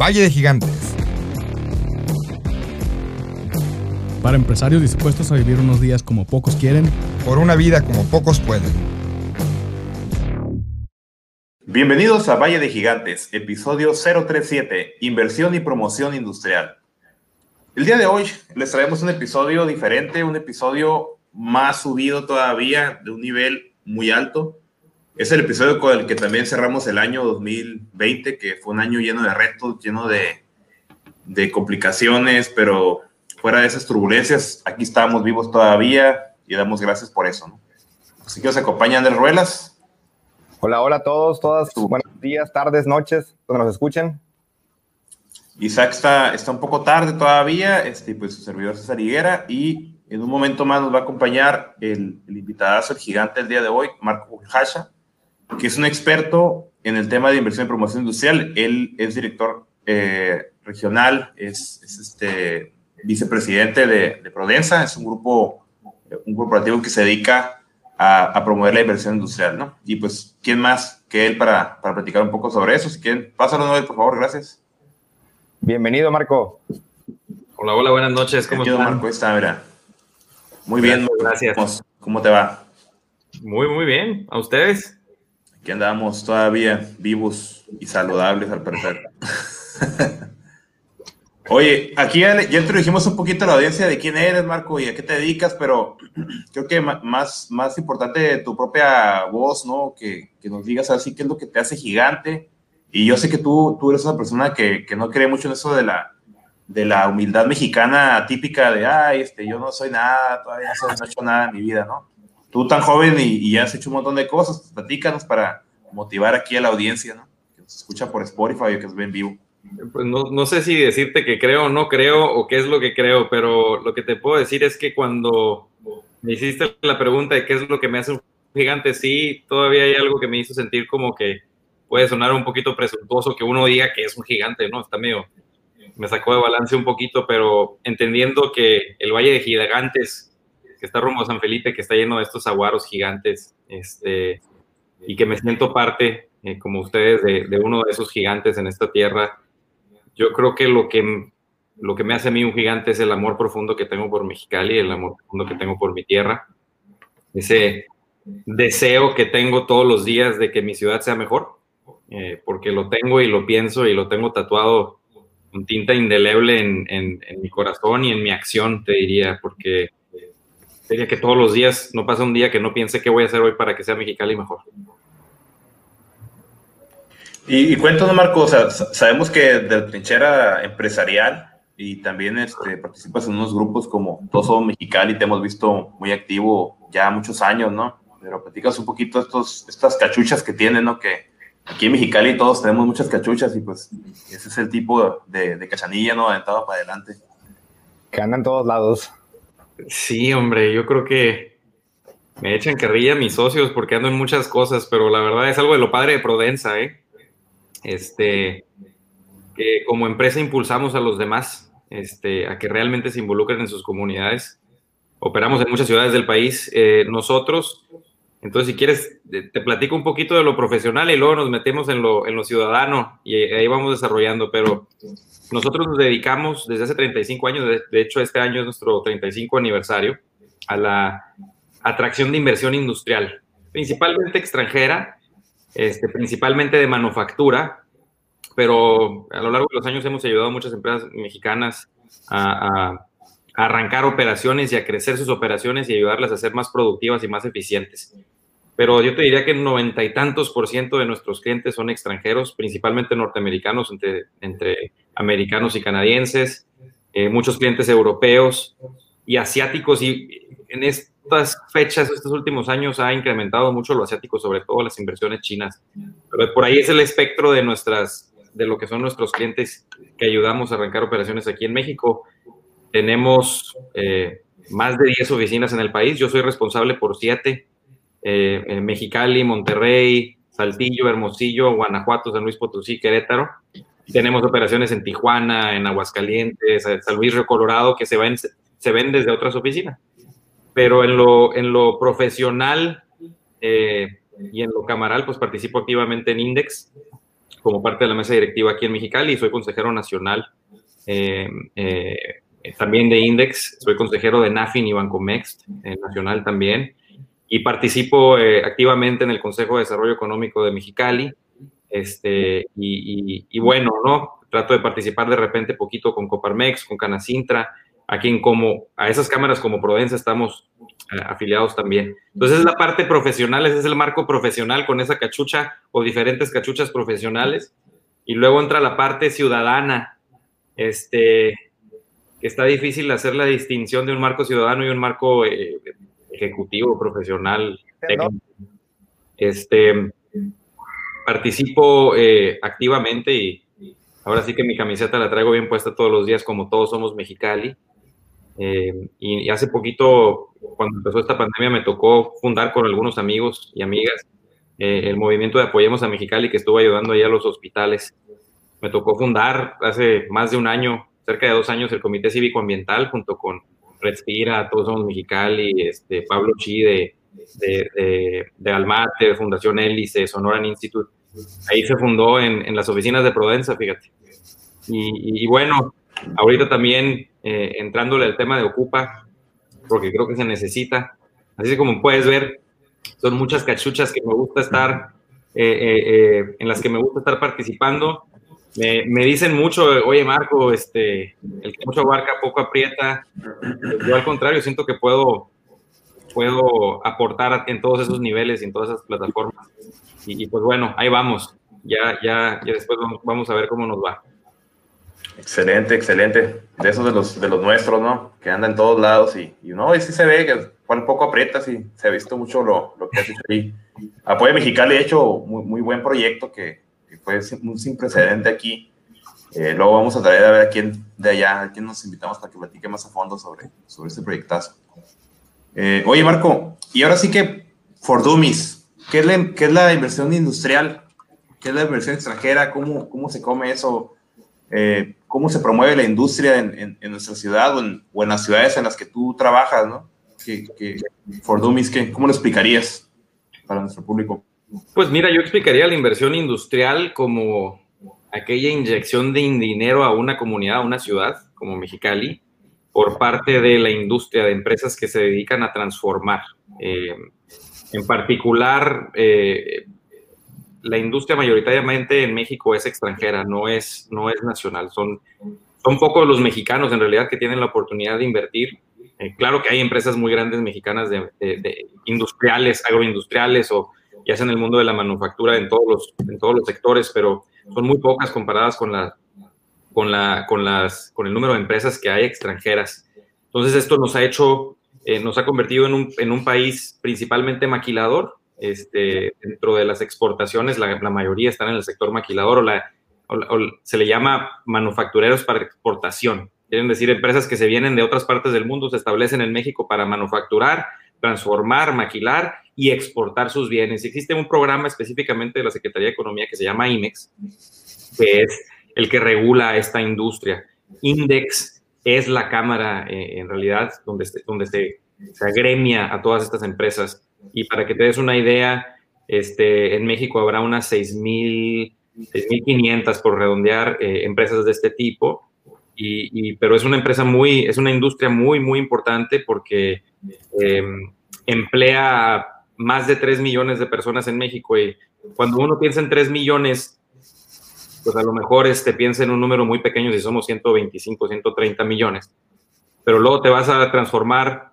Valle de Gigantes. Para empresarios dispuestos a vivir unos días como pocos quieren. Por una vida como pocos pueden. Bienvenidos a Valle de Gigantes, episodio 037, Inversión y Promoción Industrial. El día de hoy les traemos un episodio diferente, un episodio más subido todavía, de un nivel muy alto. Es el episodio con el que también cerramos el año 2020, que fue un año lleno de retos, lleno de, de complicaciones, pero fuera de esas turbulencias, aquí estamos vivos todavía y damos gracias por eso. ¿no? Así que nos acompaña Andrés Ruelas. Hola, hola a todos, todas. Buenos días, tardes, noches, donde nos escuchen. Isaac está, está un poco tarde todavía, este, pues su servidor César Higuera, y en un momento más nos va a acompañar el, el invitadazo, el gigante del día de hoy, Marco Hasha, que es un experto en el tema de inversión y promoción industrial. Él es director eh, regional, es, es, este vicepresidente de, de, Prodensa, es un grupo, un corporativo que se dedica a, a, promover la inversión industrial, ¿no? Y pues, ¿quién más que él para, para platicar un poco sobre eso? Si quieren, pásalo, Noel, por favor, gracias. Bienvenido, Marco. Hola, hola, buenas noches. ¿Cómo estás? Marco, está, mira. Muy bien, gracias. ¿Cómo, ¿Cómo te va? Muy, muy bien. ¿A ustedes? Aquí andamos todavía vivos y saludables al parecer. Oye, aquí ya, ya, introdujimos un poquito a la audiencia de quién eres, Marco, y a qué te dedicas, pero creo que más, más importante tu propia voz, ¿no? Que, que, nos digas así qué es lo que te hace gigante. Y yo sé que tú, tú eres una persona que, que no cree mucho en eso de la, de la humildad mexicana típica de, ay, este, yo no soy nada, todavía no, no he hecho nada en mi vida, ¿no? Tú tan joven y, y, has hecho un montón de cosas, platícanos para motivar aquí a la audiencia, ¿no? Que nos escucha por Spotify o que nos ve en vivo. Pues no, no, sé si decirte que creo o no creo o qué es lo que creo, pero lo que te puedo decir es que cuando me hiciste la pregunta de qué es lo que me hace un gigante, sí, todavía hay algo que me hizo sentir como que puede sonar un poquito presuntuoso que uno diga que es un gigante, ¿no? Está medio, me sacó de balance un poquito, pero entendiendo que el Valle de Gigantes, que está rumbo a San Felipe, que está lleno de estos aguaros gigantes, este, y que me siento parte, eh, como ustedes, de, uno de esos gigantes en esta tierra, yo creo que lo que lo que me hace a mí un gigante es el amor profundo que tengo por Mexicali, el amor profundo que tengo por mi tierra, ese deseo que tengo todos los días de que mi ciudad sea mejor, eh, porque lo tengo y lo pienso y lo tengo tatuado con tinta indeleble en, en, mi corazón y en mi acción, te diría, porque diría que todos los días no pasa un día que no piense qué voy a hacer hoy para que sea Mexicali mejor. Y, y cuéntanos, Marco, o sea, sabemos que de trinchera empresarial y también este, participas en unos grupos como Todos Somos Mexicali, te hemos visto muy activo ya muchos años, ¿no? Pero platicas un poquito estos, estas cachuchas que tienen, ¿no? Que aquí en Mexicali todos tenemos muchas cachuchas y pues ese es el tipo de, de cachanilla, ¿no? Aventado para adelante. Que andan en todos lados. Sí, hombre, yo creo que me echan carrilla mis socios porque ando en muchas cosas, pero la verdad es algo de lo padre de Prodensa, ¿eh? Este, que como empresa impulsamos a los demás este, a que realmente se involucren en sus comunidades. Operamos en muchas ciudades del país. Eh, nosotros, entonces, si quieres, te platico un poquito de lo profesional y luego nos metemos en lo, en lo ciudadano y ahí vamos desarrollando, pero nosotros nos dedicamos desde hace 35 años, de, hecho este año es nuestro 35 aniversario, a la atracción de inversión industrial, principalmente extranjera, este, principalmente de manufactura, pero a lo largo de los años hemos ayudado a muchas empresas mexicanas a, arrancar operaciones y a crecer sus operaciones y ayudarlas a ser más productivas y más eficientes. Pero yo te diría que noventa y tantos por ciento de nuestros clientes son extranjeros, principalmente norteamericanos, entre, entre americanos y canadienses, eh, muchos clientes europeos y asiáticos. Y en estas fechas, estos últimos años, ha incrementado mucho lo asiático, sobre todo las inversiones chinas. Pero por ahí es el espectro de nuestras de lo que son nuestros clientes que ayudamos a arrancar operaciones aquí en México. Tenemos eh, más de 10 oficinas en el país. Yo soy responsable por 7. Eh, Mexicali, Monterrey, Saltillo, Hermosillo, Guanajuato, San Luis Potosí, Querétaro. Tenemos operaciones en Tijuana, en Aguascalientes, San Luis Río Colorado, que se ven, se ven desde otras oficinas. Pero en lo, en lo profesional eh, y en lo camaral, pues participo activamente en Index, como parte de la mesa directiva aquí en Mexicali y soy consejero nacional eh, también de Index, soy consejero de NAFIN y Bancomext nacional también y participo activamente en el Consejo de Desarrollo Económico de Mexicali. Este, y, y, bueno, ¿no? Trato de participar de repente poquito con Coparmex, con Canacintra, a quien como, a esas cámaras como Prodensa estamos eh, afiliados también. Entonces es la parte profesional, es el marco profesional con esa cachucha o diferentes cachuchas profesionales. Y luego entra la parte ciudadana, este, que está difícil hacer la distinción de un marco ciudadano y un marco eh, ejecutivo, profesional, técnico. Este, participo eh, activamente y ahora sí que mi camiseta la traigo bien puesta todos los días como todos somos Mexicali. Eh, y, hace poquito, cuando empezó esta pandemia, me tocó fundar con algunos amigos y amigas eh, el movimiento de Apoyemos a Mexicali, que estuvo ayudando allá a los hospitales. Me tocó fundar hace más de un año, cerca de dos años, el Comité Cívico Ambiental, junto con Respira, Todos Somos Mexicali, este, Pablo Chi de, de, de, Almate, de Fundación Hélice, Sonoran Institute. Ahí se fundó en, en las oficinas de Prodensa, fíjate. Y, y, bueno, ahorita también eh, entrándole al tema de Ocupa, porque creo que se necesita. Así como puedes ver, son muchas cachuchas que me gusta estar, eh, eh, en las que me gusta estar participando. Me, me, dicen mucho, oye Marco, este, el que mucho abarca poco aprieta. Yo al contrario, siento que puedo, puedo aportar en todos esos niveles y en todas esas plataformas. Y, pues bueno, ahí vamos. Ya, ya, ya después vamos, vamos a ver cómo nos va. Excelente, excelente. De esos de los, de los nuestros, ¿no? Que andan en todos lados y, y no, y sí se ve que un poco aprieta, sí, se ha visto mucho lo, lo que has hecho ahí. Apoyo Mexicali ha hecho muy, muy buen proyecto que fue un sin precedente aquí. Eh, luego vamos a traer a ver a quién de allá, a quién nos invitamos para que platique más a fondo sobre, sobre este proyectazo. Eh, oye, Marco, y ahora sí que for Dummies, ¿qué es la, qué es la inversión industrial? ¿Qué es la inversión extranjera? ¿Cómo, cómo se come eso? Eh, cómo se promueve la industria en, en, nuestra ciudad o en, o en, las ciudades en las que tú trabajas, ¿no? Que, que, for Dummies, ¿cómo lo explicarías para nuestro público? Pues mira, yo explicaría la inversión industrial como aquella inyección de dinero a una comunidad, a una ciudad como Mexicali, por parte de la industria, de empresas que se dedican a transformar. Eh, en particular, eh, la industria mayoritariamente en México es extranjera, no es, no es nacional. Son, son pocos los mexicanos en realidad que tienen la oportunidad de invertir. Eh, claro que hay empresas muy grandes mexicanas de, industriales, agroindustriales o ya sea en el mundo de la manufactura en todos los, en todos los sectores, pero son muy pocas comparadas con, la, con, la, con, las, con el número de empresas que hay extranjeras. Entonces esto nos ha hecho, eh, nos ha convertido en un, en un país principalmente maquilador, este, dentro de las exportaciones, la, mayoría están en el sector maquilador o, la, se le llama manufactureros para exportación. Quieren decir empresas que se vienen de otras partes del mundo, se establecen en México para manufacturar, transformar, maquilar y exportar sus bienes. Existe un programa específicamente de la Secretaría de Economía que se llama IMEX, que es el que regula esta industria. INDEX es la cámara, eh, en realidad, donde, donde se, se agremia a todas estas empresas y para que te des una idea, este, en México habrá unas 6.500 por redondear eh, empresas de este tipo. Y, pero es una empresa muy, es una industria muy, muy importante porque em, emplea más de 3 millones de personas en México. Y cuando uno piensa en 3 millones, pues a lo mejor este, piensa en un número muy pequeño si somos 125, 130 millones. Pero luego te vas a transformar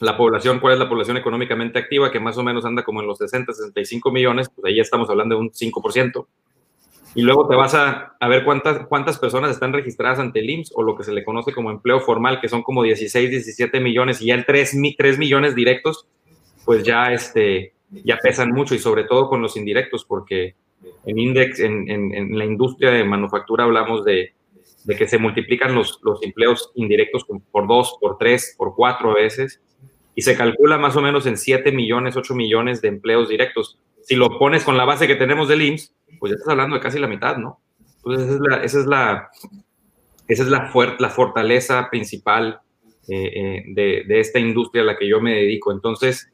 la población, ¿cuál es la población económicamente activa? Que más o menos anda como en los 60, 65 millones, pues ahí ya estamos hablando de un 5%. Y luego te vas a, a, ver cuántas, cuántas personas están registradas ante el IMSS o lo que se le conoce como empleo formal, que son como 16, 17 millones y ya el 3, 3 millones directos, pues ya, este, ya pesan mucho y sobre todo con los indirectos, porque en Index, en, en, en la industria de manufactura hablamos de, de que se multiplican los, los empleos indirectos por dos, por tres, por cuatro veces y se calcula más o menos en 7 millones, 8 millones de empleos directos. Si lo pones con la base que tenemos del IMSS, pues ya estás hablando de casi la mitad, ¿no? Entonces esa es la, esa es la, esa es la, la fortaleza principal eh, eh, de, esta industria a la que yo me dedico. Entonces,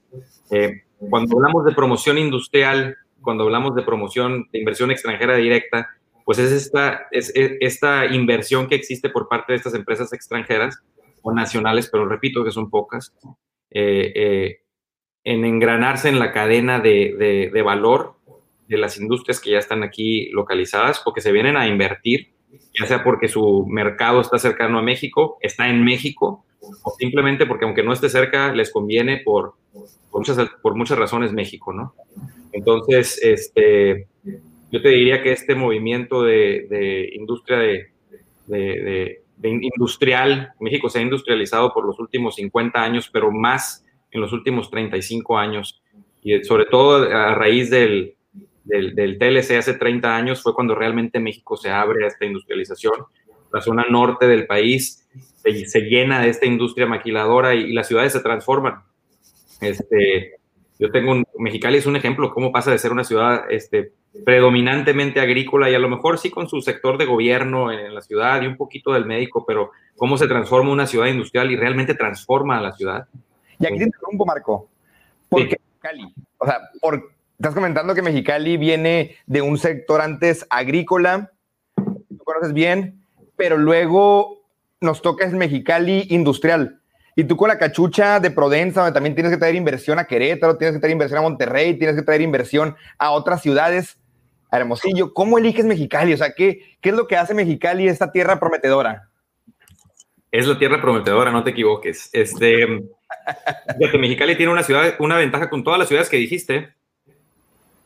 eh, cuando hablamos de promoción industrial, cuando hablamos de promoción de inversión extranjera directa, pues es esta, es, esta inversión que existe por parte de estas empresas extranjeras o nacionales, pero repito que son pocas, en engranarse en la cadena de, de, valor de las industrias que ya están aquí localizadas o que se vienen a invertir, ya sea porque su mercado está cercano a México, está en México, o simplemente porque aunque no esté cerca, les conviene por, muchas, por muchas razones México, ¿no? Entonces, este, yo te diría que este movimiento de, de industria de, de, industrial, México se ha industrializado por los últimos 50 años, pero más en los últimos 35 años, y sobre todo a raíz del, del, del, TLC hace 30 años fue cuando realmente México se abre a esta industrialización. La zona norte del país se, se llena de esta industria maquiladora y, y, las ciudades se transforman. Este, yo tengo un, Mexicali es un ejemplo, cómo pasa de ser una ciudad este, predominantemente agrícola y a lo mejor sí con su sector de gobierno en la ciudad y un poquito del médico, pero cómo se transforma una ciudad industrial y realmente transforma a la ciudad. Y aquí te interrumpo, Marco. ¿Por qué Mexicali? O sea, por, estás comentando que Mexicali viene de un sector antes agrícola, tú conoces bien, pero luego nos toca el Mexicali industrial. Y tú con la cachucha de Prodensa, donde también tienes que traer inversión a Querétaro, tienes que traer inversión a Monterrey, tienes que traer inversión a otras ciudades, a Hermosillo. ¿Cómo eliges Mexicali? O sea, ¿qué, qué es lo que hace Mexicali esta tierra prometedora? Es la tierra prometedora, no te equivoques. Este, Mexicali tiene una ciudad, una ventaja con todas las ciudades que dijiste.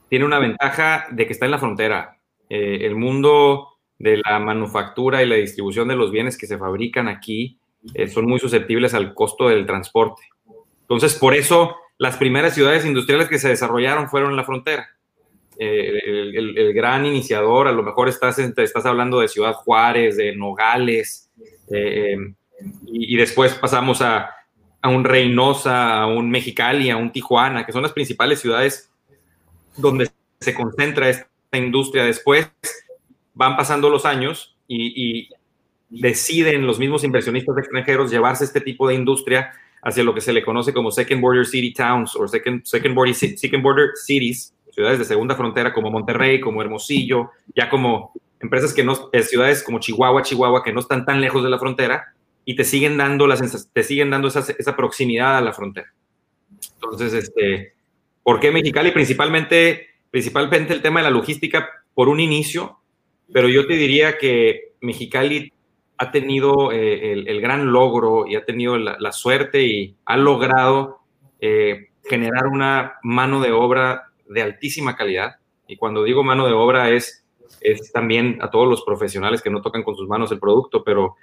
Tiene una ventaja de que está en la frontera. Eh, el mundo de la manufactura y la distribución de los bienes que se fabrican aquí eh, son muy susceptibles al costo del transporte. Entonces, por eso las primeras ciudades industriales que se desarrollaron fueron en la frontera. Eh, el, gran iniciador, a lo mejor estás, estás hablando de Ciudad Juárez, de Nogales, eh, y, después pasamos a, a, un Reynosa, a un Mexicali, a un Tijuana, que son las principales ciudades donde se concentra esta industria. Después van pasando los años y, deciden los mismos inversionistas extranjeros llevarse este tipo de industria hacia lo que se le conoce como Second Border City Towns o Second, second, border, second border Cities, ciudades de segunda frontera como Monterrey, como Hermosillo, ya como empresas que no, eh, ciudades como Chihuahua, Chihuahua, que no están tan lejos de la frontera y te siguen dando, las, te siguen dando esa, esa proximidad a la frontera. Entonces, este, ¿por qué Mexicali? Principalmente, principalmente el tema de la logística por un inicio, pero yo te diría que Mexicali ha tenido eh, el, gran logro y ha tenido la, suerte y ha logrado eh, generar una mano de obra de altísima calidad. Y cuando digo mano de obra es, es también a todos los profesionales que no tocan con sus manos el producto, pero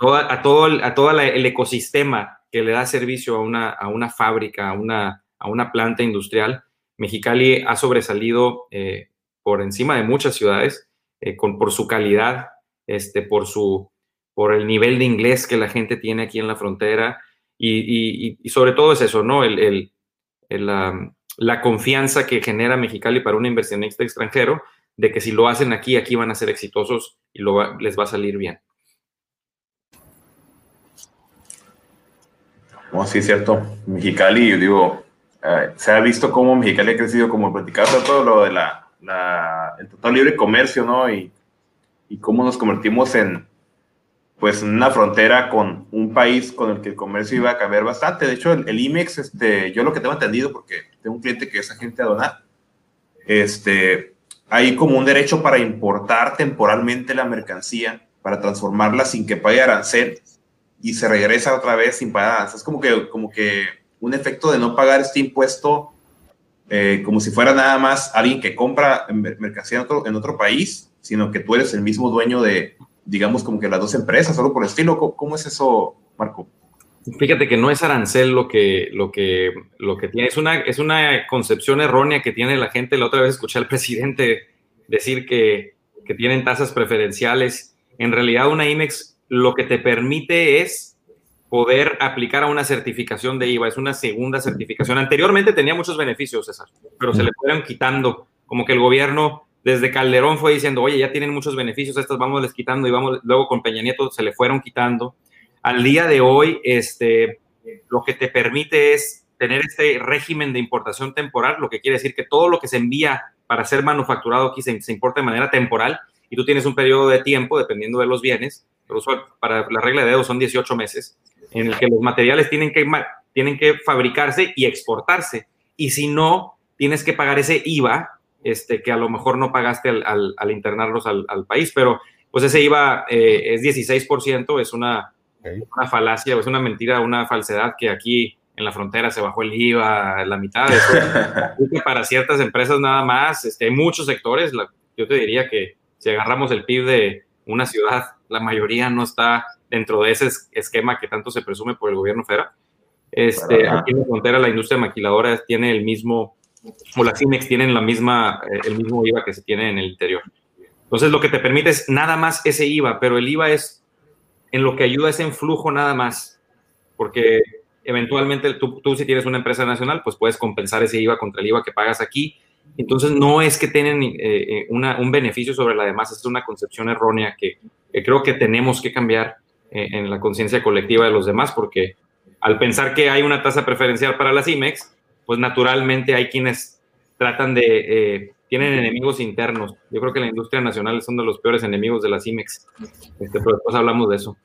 a todo, el, a todo el ecosistema que le da servicio a una, a una fábrica, a una, a una planta industrial, Mexicali ha sobresalido eh, por encima de muchas ciudades con, por su calidad, este, por su, por el nivel de inglés que la gente tiene aquí en la frontera y, sobre todo es eso, ¿no? El, la, confianza que genera Mexicali para un inversionista extranjero de que si lo hacen aquí, aquí van a ser exitosos y lo les va a salir bien. No, sí, cierto. Mexicali, digo, eh, se ha visto cómo Mexicali ha crecido, como platicaba todo lo de la, el total libre comercio, ¿no? Y, y cómo nos convertimos en, pues una frontera con un país con el que el comercio iba a caber bastante. De hecho, el, IMEX, este, yo lo que tengo entendido, porque tengo un cliente que es agente aduanal, este, hay como un derecho para importar temporalmente la mercancía, para transformarla sin que pague arancel y se regresa otra vez sin pagar arancel. Es como que, como que un efecto de no pagar este impuesto, eh, como si fuera nada más alguien que compra mercancía en otro, en otro país, sino que tú eres el mismo dueño de, digamos, como que las dos empresas, solo por el estilo. ¿Cómo, es eso, Marco? Fíjate que no es arancel lo que, lo que, lo que tiene, es una, es una concepción errónea que tiene la gente. La otra vez escuché al presidente decir que, que tienen tasas preferenciales. En realidad, una IMEX lo que te permite es poder aplicar a una certificación de IVA. Es una segunda certificación. Anteriormente tenía muchos beneficios, César, pero se le fueron quitando. Como que el gobierno desde Calderón fue diciendo, oye, ya tienen muchos beneficios, estas vamos les quitando y vamos, luego con Peña Nieto se le fueron quitando. Al día de hoy, este, lo que te permite es tener este régimen de importación temporal, lo que quiere decir que todo lo que se envía para ser manufacturado aquí se, importa de manera temporal y tú tienes un periodo de tiempo, dependiendo de los bienes, pero para la regla de dedo son 18 meses, en el que los materiales tienen que, tienen que fabricarse y exportarse. Y si no, tienes que pagar ese IVA, este, que a lo mejor no pagaste al, al, internarlos al, país, pero pues ese IVA eh, es 16%, es una, una falacia, es una mentira, una falsedad que aquí en la frontera se bajó el IVA, la mitad de eso. para ciertas empresas nada más, este, hay muchos sectores, yo te diría que si agarramos el PIB de una ciudad, la mayoría no está dentro de ese esquema que tanto se presume por el gobierno federal. Este, aquí en la frontera la industria maquiladora tiene el mismo, o las CIMEX tienen la misma, eh, el mismo IVA que se tiene en el interior. Entonces lo que te permite es nada más ese IVA, pero el IVA es en lo que ayuda es en flujo nada más, porque eventualmente tú, tú si tienes una empresa nacional, pues puedes compensar ese IVA contra el IVA que pagas aquí. Entonces no es que tienen eh, eh, un beneficio sobre la demás, es una concepción errónea que, creo que tenemos que cambiar en la conciencia colectiva de los demás, porque al pensar que hay una tasa preferencial para las IMEX, pues naturalmente hay quienes tratan de, eh, tienen enemigos internos. Yo creo que la industria nacional es uno de los peores enemigos de las IMEX, este, pero después hablamos de eso.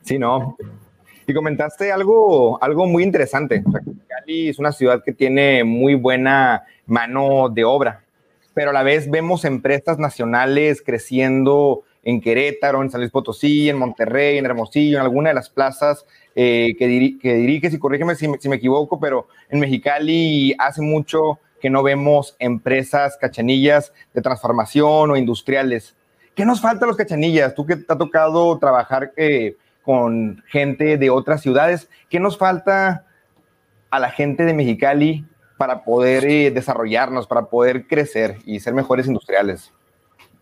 Sí, no. Y comentaste algo, algo muy interesante. Cali es una ciudad que tiene muy buena mano de obra, pero a la vez vemos empresas nacionales creciendo en Querétaro, en San Luis Potosí, en Monterrey, en Hermosillo, en alguna de las plazas eh, que, diriges, y corrígeme si, me equivoco, pero en Mexicali hace mucho que no vemos empresas cachanillas de transformación o industriales. ¿Qué nos falta a los cachanillas? Tú que te ha tocado trabajar eh, con gente de otras ciudades, ¿qué nos falta a la gente de Mexicali para poder eh, desarrollarnos, para poder crecer y ser mejores industriales?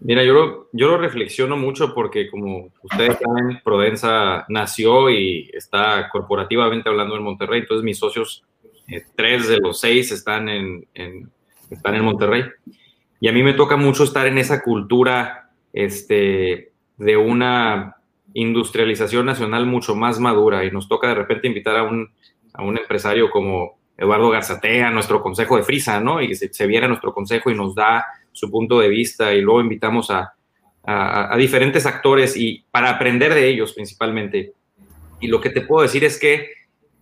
Mira, yo lo, yo lo reflexiono mucho porque como ustedes saben, Prodensa nació y está corporativamente hablando en Monterrey, entonces mis socios, eh, tres de los seis están en, están en Monterrey. Y a mí me toca mucho estar en esa cultura este, de una industrialización nacional mucho más madura y nos toca de repente invitar a un, a un empresario como Eduardo Garzatea, a nuestro consejo de Frisa, ¿no? Y se, se viene a nuestro consejo y nos da su punto de vista y luego invitamos a, a, diferentes actores y para aprender de ellos principalmente. Y lo que te puedo decir es que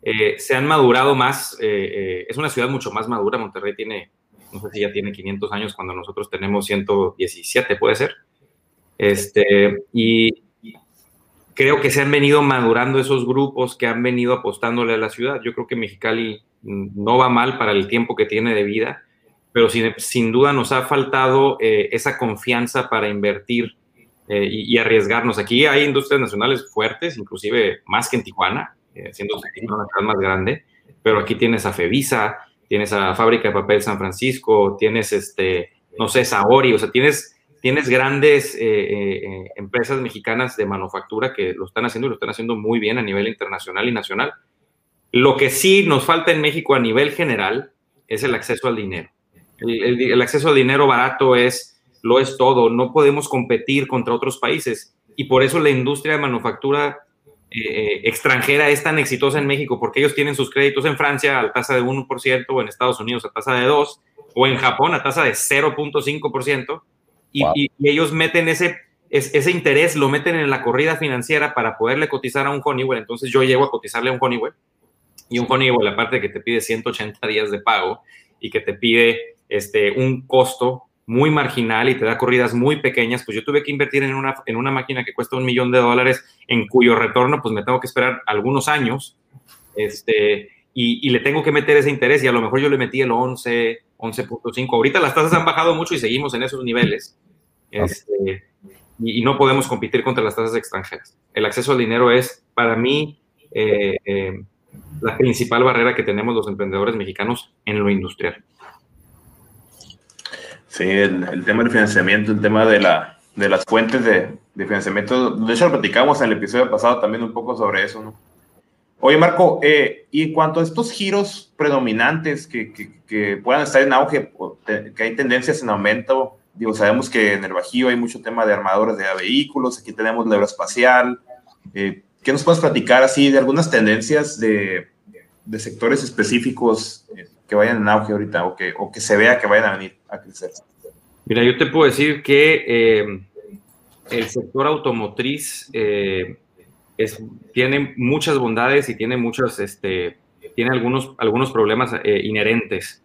eh, se han madurado más, eh, eh, es una ciudad mucho más madura, Monterrey tiene, no sé si ya tiene 500 años cuando nosotros tenemos 117, puede ser. Este, y creo que se han venido madurando esos grupos que han venido apostándole a la ciudad. Yo creo que Mexicali no va mal para el tiempo que tiene de vida pero sin, duda nos ha faltado eh, esa confianza para invertir eh, y, arriesgarnos. Aquí hay industrias nacionales fuertes, inclusive más que en Tijuana, eh, siendo una ciudad más grande, pero aquí tienes a Fevisa, tienes a Fábrica de Papel San Francisco, tienes, este, no sé, Saori, o sea, tienes, tienes grandes empresas mexicanas de manufactura que lo están haciendo y lo están haciendo muy bien a nivel internacional y nacional. Lo que sí nos falta en México a nivel general es el acceso al dinero. El, acceso a dinero barato es, lo es todo. No podemos competir contra otros países. Y por eso la industria de manufactura eh, extranjera es tan exitosa en México, porque ellos tienen sus créditos en Francia a tasa de 1%, o en Estados Unidos a tasa de 2%, o en Japón a tasa de 0.5%, y, y, ellos meten ese, ese interés, lo meten en la corrida financiera para poderle cotizar a un Honeywell. Entonces yo llego a cotizarle a un Honeywell, y un Honeywell, aparte de que te pide 180 días de pago y que te pide este, un costo muy marginal y te da corridas muy pequeñas, pues yo tuve que invertir en una, en una máquina que cuesta un millón de dólares, en cuyo retorno pues me tengo que esperar algunos años, este, y, le tengo que meter ese interés y a lo mejor yo le metí el 11, 11.5. Ahorita las tasas han bajado mucho y seguimos en esos niveles. Este, y, no podemos competir contra las tasas extranjeras. El acceso al dinero es, para mí, eh, eh, la principal barrera que tenemos los emprendedores mexicanos en lo industrial. Sí, el, tema del financiamiento, el tema de, la, de las fuentes de, de, financiamiento, de hecho lo platicamos en el episodio pasado también un poco sobre eso, ¿no? Oye, Marco, eh, y en cuanto a estos giros predominantes que, que, que, puedan estar en auge, que hay tendencias en aumento, digo, sabemos que en el Bajío hay mucho tema de armadores de vehículos, aquí tenemos la aeroespacial, eh, ¿qué nos puedes platicar así de algunas tendencias de, de sectores específicos que vayan en auge ahorita o que, o que se vea que vayan a venir a crecer? Mira, yo te puedo decir que eh, el sector automotriz eh, es, tiene muchas bondades y tiene muchas, este, tiene algunos, algunos problemas eh, inherentes.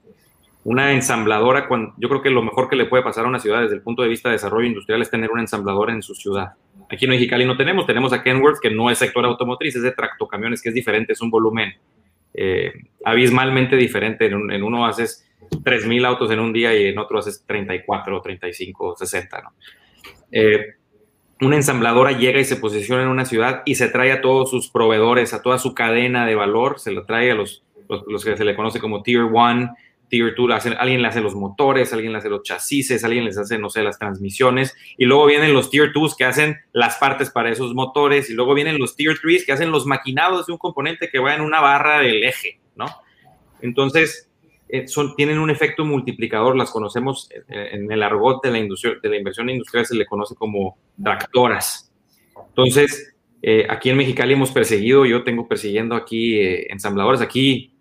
Una ensambladora, cuando, yo creo que lo mejor que le puede pasar a una ciudad desde el punto de vista de desarrollo industrial es tener una ensambladora en su ciudad. Aquí en Mexicali no tenemos, tenemos a Kenworth, que no es sector automotriz, es de tractocamiones, que es diferente, es un volumen abismalmente diferente. En, uno haces 3.000 autos en un día y en otro haces 34, 35, 60, ¿no? Eh, una ensambladora llega y se posiciona en una ciudad y se trae a todos sus proveedores, a toda su cadena de valor, se lo trae a los, los, que se le conoce como Tier 1, Tier 2, alguien le hace los motores, alguien le hace los chasis, alguien les hace, no sé, las transmisiones, y luego vienen los Tier 2 que hacen las partes para esos motores, y luego vienen los Tier 3 que hacen los maquinados de un componente que va en una barra del eje, ¿no? Entonces, eh, son, tienen un efecto multiplicador, las conocemos en el argot de la, industria, de la inversión industrial, se le conoce como tractoras. Entonces, eh, aquí en Mexicali hemos perseguido, yo tengo persiguiendo aquí eh, ensambladores, aquí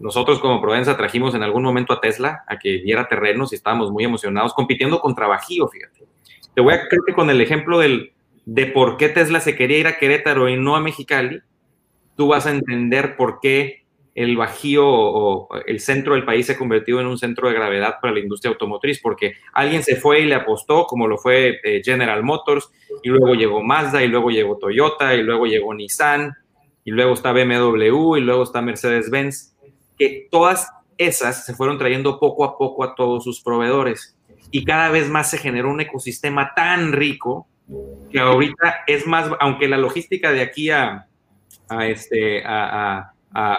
nosotros como Provenza trajimos en algún momento a Tesla a que diera terrenos y estábamos muy emocionados compitiendo contra Bajío, fíjate. Te voy a creo que con el ejemplo del, de por qué Tesla se quería ir a Querétaro y no a Mexicali, tú vas a entender por qué el Bajío o el centro del país se ha convertido en un centro de gravedad para la industria automotriz, porque alguien se fue y le apostó, como lo fue eh, General Motors, y luego llegó Mazda, y luego llegó Toyota, y luego llegó Nissan, y luego está BMW, y luego está Mercedes-Benz, que todas esas se fueron trayendo poco a poco a todos sus proveedores. Y cada vez más se generó un ecosistema tan rico que ahorita es más, aunque la logística de aquí a, este, a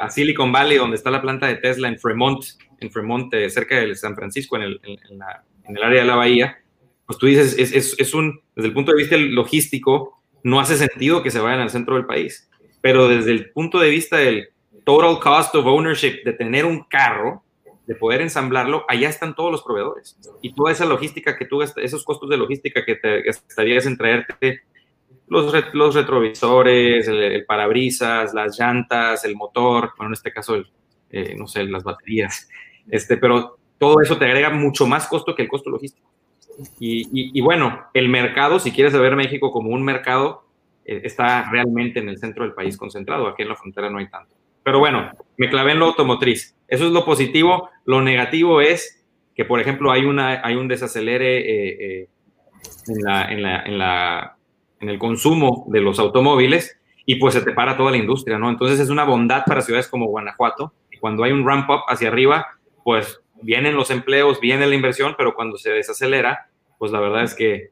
Silicon Valley, donde está la planta de Tesla en Fremont, en Fremont, eh, cerca de San Francisco, en el, área de la bahía, pues tú dices, es, es, es, un, desde el punto de vista logístico, no hace sentido que se vayan al centro del país. Pero desde el punto de vista del total cost of ownership, de tener un carro, de poder ensamblarlo, allá están todos los proveedores. Y toda esa logística que tú, esos costos de logística que te gastarías en traerte los, los retrovisores, el, parabrisas, las llantas, el motor, bueno, en este caso, eh, no sé, las baterías, este, pero todo eso te agrega mucho más costo que el costo logístico. Y, y, bueno, el mercado, si quieres ver México como un mercado, eh, está realmente en el centro del país concentrado, aquí en la frontera no hay tanto. Pero bueno, me clavé en lo automotriz. Eso es lo positivo. Lo negativo es que, por ejemplo, hay, una, hay un desacelere eh, en, la, en, la, en la en el consumo de los automóviles y pues se te para toda la industria, ¿no? Entonces es una bondad para ciudades como Guanajuato. Y cuando hay un ramp up hacia arriba, pues vienen los empleos, viene la inversión, pero cuando se desacelera, pues la verdad es que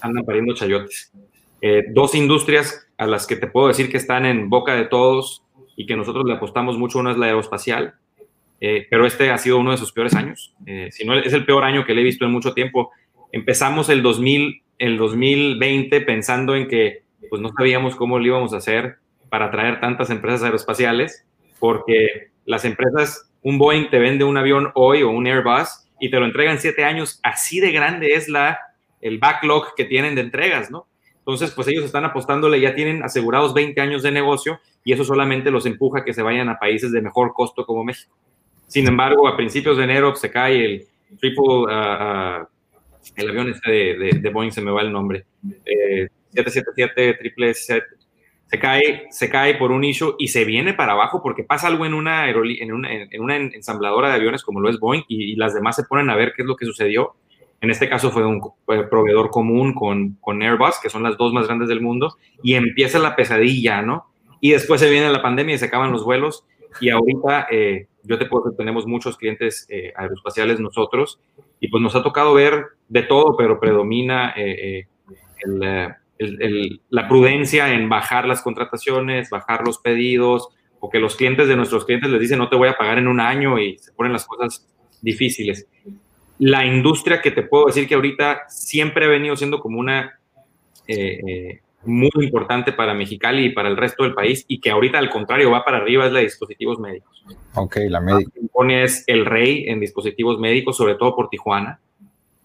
andan pariendo chayotes. Eh, dos industrias a las que te puedo decir que están en boca de todos y que nosotros le apostamos mucho, una es la aeroespacial, eh, pero este ha sido uno de sus peores años. Eh, si no, es el peor año que le he visto en mucho tiempo. Empezamos el 2000 el 2020 pensando en que pues no sabíamos cómo lo íbamos a hacer para traer tantas empresas aeroespaciales, porque las empresas, un Boeing te vende un avión hoy o un Airbus y te lo entregan siete años, así de grande es la, el backlog que tienen de entregas, ¿no? Entonces, pues ellos están apostándole, ya tienen asegurados 20 años de negocio y eso solamente los empuja a que se vayan a países de mejor costo como México. Sin embargo, a principios de enero se cae el triple uh, el avión este de, Boeing, se me va el nombre, eh, 777 triple se cae, se cae por un issue y se viene para abajo porque pasa algo en una, en una, en una ensambladora de aviones como lo es Boeing y, las demás se ponen a ver qué es lo que sucedió. En este caso fue un proveedor común con, con Airbus, que son las dos más grandes del mundo, y empieza la pesadilla, ¿no? Y después se viene la pandemia y se acaban los vuelos y ahorita eh, yo te puedo decir, tenemos muchos clientes eh, aeroespaciales nosotros y pues nos ha tocado ver de todo, pero predomina eh, la prudencia en bajar las contrataciones, bajar los pedidos, o que los clientes de nuestros clientes les dicen no te voy a pagar en un año y se ponen las cosas difíciles. La industria que te puedo decir que ahorita siempre ha venido siendo como una muy importante para Mexicali y para el resto del país y que ahorita al contrario va para arriba es la de dispositivos médicos. Ok, la médica. es el rey en dispositivos médicos, sobre todo por Tijuana.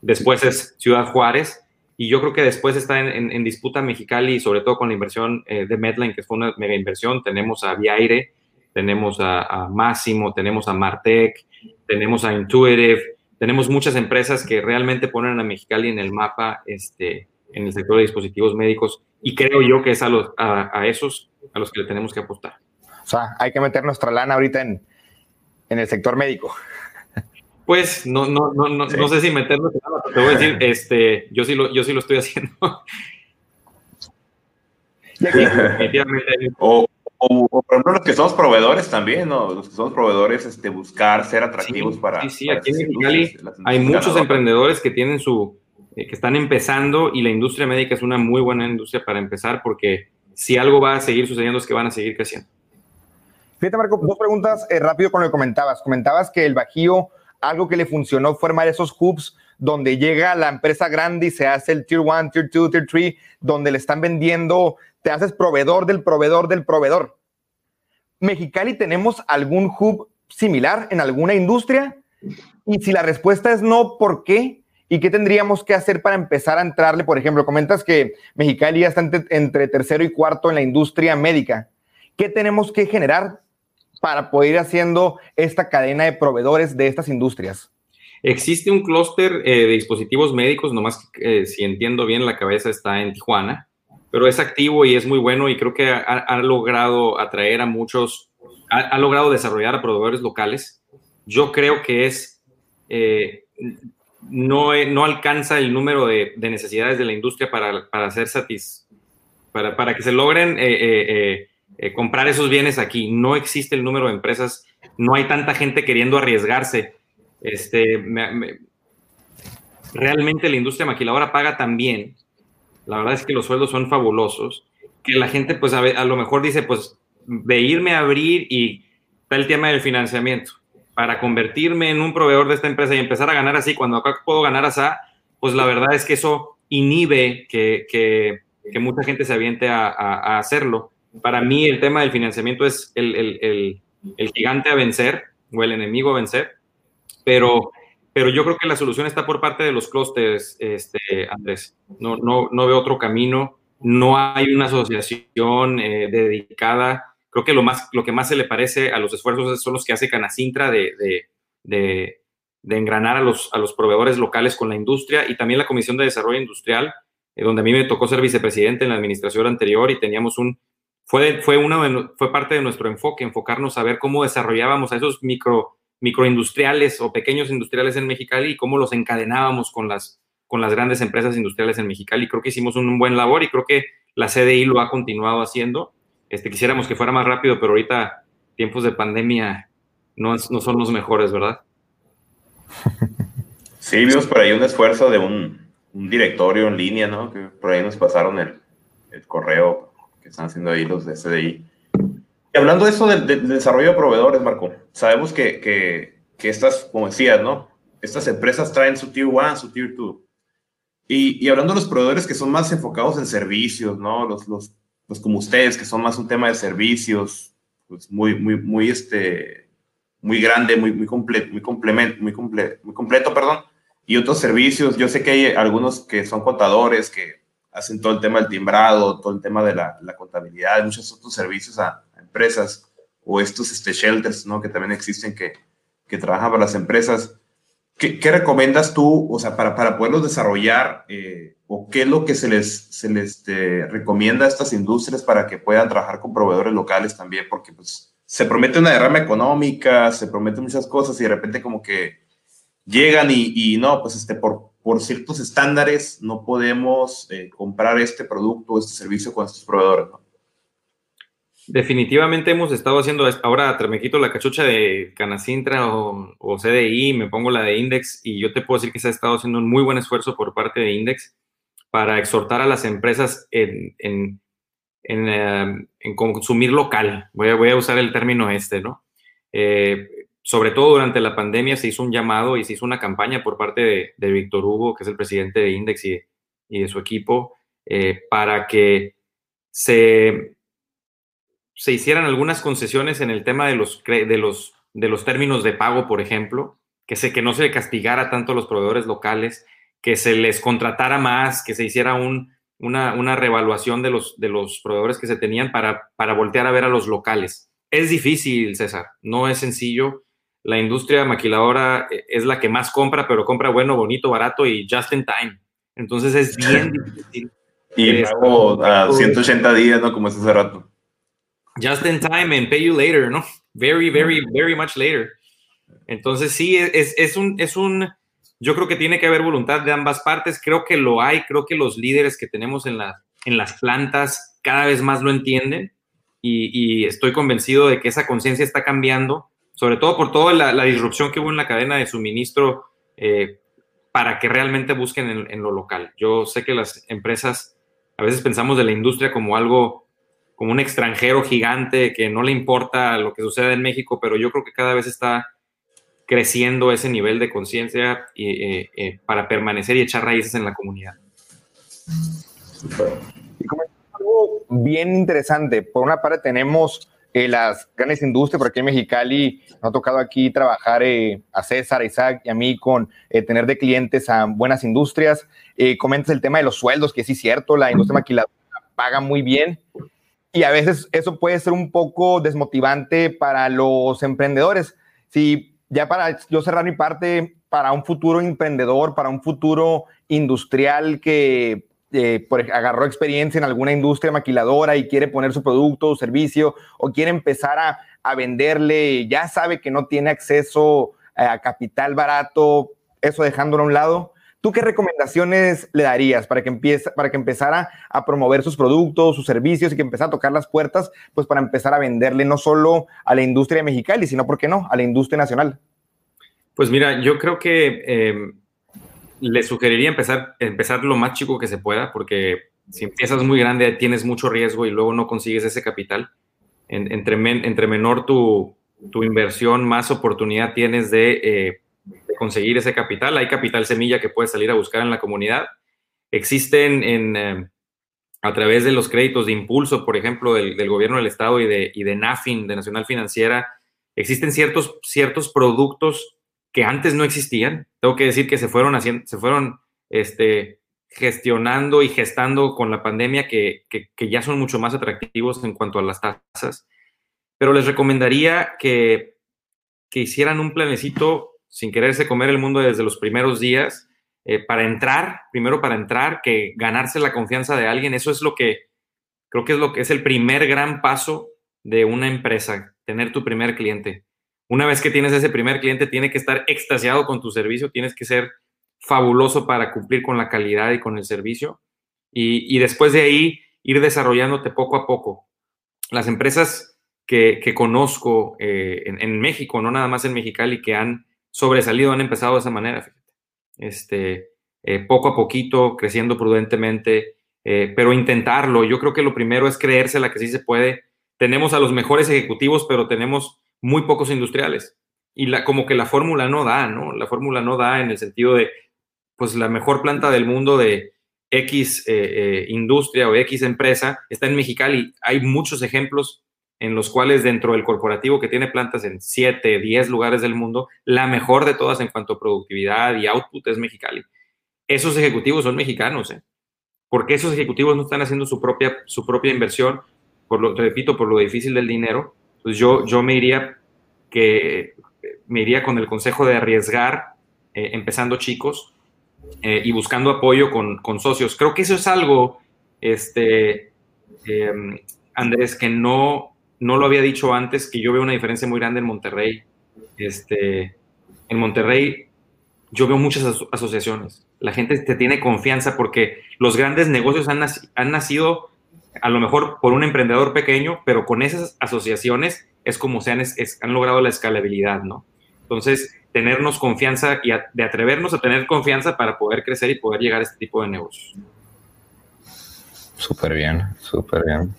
Después es Ciudad Juárez y yo creo que después está en, disputa Mexicali y sobre todo con la inversión eh, de Medline, que fue una mega inversión. Tenemos a Viaire, tenemos a, a Máximo, tenemos a Martec, tenemos a Intuitive, tenemos muchas empresas que realmente ponen a Mexicali en el mapa este, en el sector de dispositivos médicos y creo yo que es a, los, a, esos a los que le tenemos que apostar. O sea, hay que meter nuestra lana ahorita en, en el sector médico. Pues no, no, no, no, no sé si meterlo, te voy a decir, este, yo sí lo, yo sí lo estoy haciendo. o, o, por ejemplo, los que somos proveedores también, ¿no? Los que somos proveedores, este, buscar ser atractivos para. Sí, sí, aquí en Mexicali hay muchos emprendedores que tienen su. Eh, que están empezando y la industria médica es una muy buena industria para empezar porque si algo va a seguir sucediendo es que van a seguir creciendo. Fíjate, Marco, dos preguntas eh, rápido con lo que comentabas. Comentabas que el Bajío algo que le funcionó fue armar esos hubs donde llega la empresa grande y se hace el tier 1, tier 2, tier 3, donde le están vendiendo, te haces proveedor del proveedor del proveedor. ¿Mexicali tenemos algún hub similar en alguna industria? Y si la respuesta es no, ¿por qué? ¿Y qué tendríamos que hacer para empezar a entrarle? Por ejemplo, comentas que Mexicali está entre, tercero y cuarto en la industria médica. ¿Qué tenemos que generar para poder ir haciendo esta cadena de proveedores de estas industrias? Existe un clúster eh, de dispositivos médicos, nomás eh, si entiendo bien, la cabeza está en Tijuana, pero es activo y es muy bueno y creo que ha, logrado atraer a muchos, ha, logrado desarrollar a proveedores locales. Yo creo que es, eh, no, no alcanza el número de, necesidades de la industria para, para ser satis, para, para que se logren eh, comprar esos bienes aquí. No existe el número de empresas, no hay tanta gente queriendo arriesgarse. Este, realmente la industria maquiladora paga tan bien. La verdad es que los sueldos son fabulosos, que la gente pues a, lo mejor dice pues de irme a abrir y está el tema del financiamiento para convertirme en un proveedor de esta empresa y empezar a ganar así, cuando acá puedo ganar así, pues la verdad es que eso inhibe que, que, mucha gente se aviente a hacerlo. Para mí el tema del financiamiento es el, gigante a vencer o el enemigo a vencer, pero, pero yo creo que la solución está por parte de los clústeres, este, Andrés. No, no, no veo otro camino, no hay una asociación eh, dedicada. Creo que lo, más, lo que más se le parece a los esfuerzos son los que hace Canacintra de, de, engranar a los, a los proveedores locales con la industria y también la Comisión de Desarrollo Industrial, eh, donde a mí me tocó ser vicepresidente en la administración anterior y teníamos un, fue, fue, fue parte de nuestro enfoque, enfocarnos a ver cómo desarrollábamos a esos micro, microindustriales o pequeños industriales en Mexicali y cómo los encadenábamos con las, con las grandes empresas industriales en Mexicali. Creo que hicimos un, buen labor y creo que la CDI lo ha continuado haciendo. Este, quisiéramos que fuera más rápido, pero ahorita tiempos de pandemia no, no son los mejores, ¿verdad? Sí, vimos por ahí un esfuerzo de un, directorio en línea, ¿no? Que por ahí nos pasaron el, el correo que están haciendo ahí los de SDI. Y hablando de eso del, desarrollo de proveedores, Marco, sabemos que, que, que, estas, como decías, ¿no? Estas empresas traen su Tier 1, su Tier 2. Y, y, hablando de los proveedores que son más enfocados en servicios, ¿no? Los, los, los como ustedes, que son más un tema de servicios, pues muy, muy, muy, este, muy grande, muy, muy, completo, muy, complemento, muy, comple muy completo, perdón. Y otros servicios, yo sé que hay algunos que son contadores, que hacen todo el tema del timbrado, todo el tema de la, la contabilidad, muchos otros servicios a, empresas o estos este, shelters, ¿no? Que también existen que, que trabajan para las empresas. ¿Qué, ¿Qué, recomiendas tú, o sea, para, para poderlos desarrollar eh, o qué es lo que se les, se les este, recomienda a estas industrias para que puedan trabajar con proveedores locales también? Porque pues se promete una derrama económica, se prometen muchas cosas y de repente como que llegan y, y no, pues este, por, por ciertos estándares no podemos eh, comprar este producto o este servicio con estos proveedores. Definitivamente hemos estado haciendo, ahora me quito la cachucha de Canacintra o, CDI, me pongo la de Index y yo te puedo decir que se ha estado haciendo un muy buen esfuerzo por parte de Index para exhortar a las empresas en, en, en, eh, consumir local. Voy a, voy a, usar el término este, ¿no? Eh, sobre todo durante la pandemia se hizo un llamado y se hizo una campaña por parte de, Víctor Hugo, que es el presidente de Index y, de su equipo, eh, para que se, se hicieran algunas concesiones en el tema de los, de los, de los términos de pago, por ejemplo, que, se, que no se castigara tanto a los proveedores locales, que se les contratara más, que se hiciera un, una, una revaluación de los, de los proveedores que se tenían para, para voltear a ver a los locales. Es difícil, César, no es sencillo la industria maquiladora eh, es la que más compra, pero compra bueno, bonito, barato y just in time. Entonces es bien difícil. y pago a 180 días, ¿no? Como es hace rato. Just in time and pay you later, ¿no? Very, very, very much later. Entonces sí, es, es, un, es un, yo creo que tiene que haber voluntad de ambas partes, creo que lo hay, creo que los líderes que tenemos en, la, en las plantas cada vez más lo entienden y, estoy convencido de que esa conciencia está cambiando, sobre todo por toda la, disrupción que hubo en la cadena de suministro eh, para que realmente busquen en, en, lo local. Yo sé que las empresas, a veces pensamos de la industria como algo, como un extranjero gigante que no le importa lo que sucede en México, pero yo creo que cada vez está creciendo ese nivel de conciencia eh, eh, para permanecer y echar raíces en la comunidad. Y como algo bien interesante, por una parte tenemos eh, las grandes industrias, por aquí en Mexicali nos ha tocado aquí trabajar a César, a Isaac y a mí con tener de clientes a buenas industrias. comentas el tema de los sueldos, que sí es cierto, la industria maquiladora paga muy bien, y a veces eso puede ser un poco desmotivante para los emprendedores. Si ya para yo cerrar mi parte, para un futuro emprendedor, para un futuro industrial que eh, agarró experiencia en alguna industria maquiladora y quiere poner su producto o servicio o quiere empezar a, a venderle, ya sabe que no tiene acceso a capital barato, eso dejándolo a un lado. ¿Tú qué recomendaciones le darías para que, para que empezara a promover sus productos, sus servicios y que empezara a tocar las puertas, pues para empezar a venderle no solo a la industria mexicana, sino, ¿por qué no?, a la industria nacional. Pues mira, yo creo que eh, le sugeriría empezar, empezar lo más chico que se pueda, porque si empiezas muy grande tienes mucho riesgo y luego no consigues ese capital. entre, menor tu, tu, inversión, más oportunidad tienes de... Eh, conseguir ese capital. Hay capital semilla que puedes salir a buscar en la comunidad. Existen en, eh, a través de los créditos de impulso, por ejemplo, del, gobierno del Estado y de, y de NAFIN, de Nacional Financiera, existen ciertos, ciertos productos que antes no existían. Tengo que decir que se fueron haciendo, se fueron este, gestionando y gestando con la pandemia que, que, ya son mucho más atractivos en cuanto a las tasas. Pero les recomendaría que, que hicieran un planecito sin quererse comer el mundo desde los primeros días, eh, para entrar, primero para entrar, que ganarse la confianza de alguien, eso es lo que creo que es lo que es el primer gran paso de una empresa, tener tu primer cliente. Una vez que tienes ese primer cliente, tiene que estar extasiado con tu servicio, tienes que ser fabuloso para cumplir con la calidad y con el servicio. Y, después de ahí, ir desarrollándote poco a poco. Las empresas que, conozco eh, en, en, México, no nada más en Mexicali, que han sobresalido han empezado de esa manera. Este, eh, poco a poquito, creciendo prudentemente, eh, pero intentarlo. Yo creo que lo primero es creérsela que sí se puede. Tenemos a los mejores ejecutivos, pero tenemos muy pocos industriales. Y la, como que la fórmula no da, ¿no? La fórmula no da en el sentido de, pues la mejor planta del mundo de X eh, industria o X empresa está en Mexicali. Hay muchos ejemplos en los cuales dentro del corporativo que tiene plantas en 7, 10 lugares del mundo, la mejor de todas en cuanto a productividad y output es Mexicali. Esos ejecutivos son mexicanos, ¿eh? Porque esos ejecutivos no están haciendo su propia, su propia inversión, por lo, repito, por lo difícil del dinero. Pues yo, yo me iría que me iría con el consejo de arriesgar, eh, empezando chicos eh, y buscando apoyo con, con, socios. Creo que eso es algo, este, em, Andrés, que no, no lo había dicho antes, que yo veo una diferencia muy grande en Monterrey. Este, en Monterrey yo veo muchas asociaciones. La gente te tiene confianza porque los grandes negocios han, nacido a lo mejor por un emprendedor pequeño, pero con esas asociaciones es como se han, han logrado la escalabilidad, ¿no? Entonces, tenernos confianza y de atrevernos a tener confianza para poder crecer y poder llegar a este tipo de negocios. Súper bien, súper bien.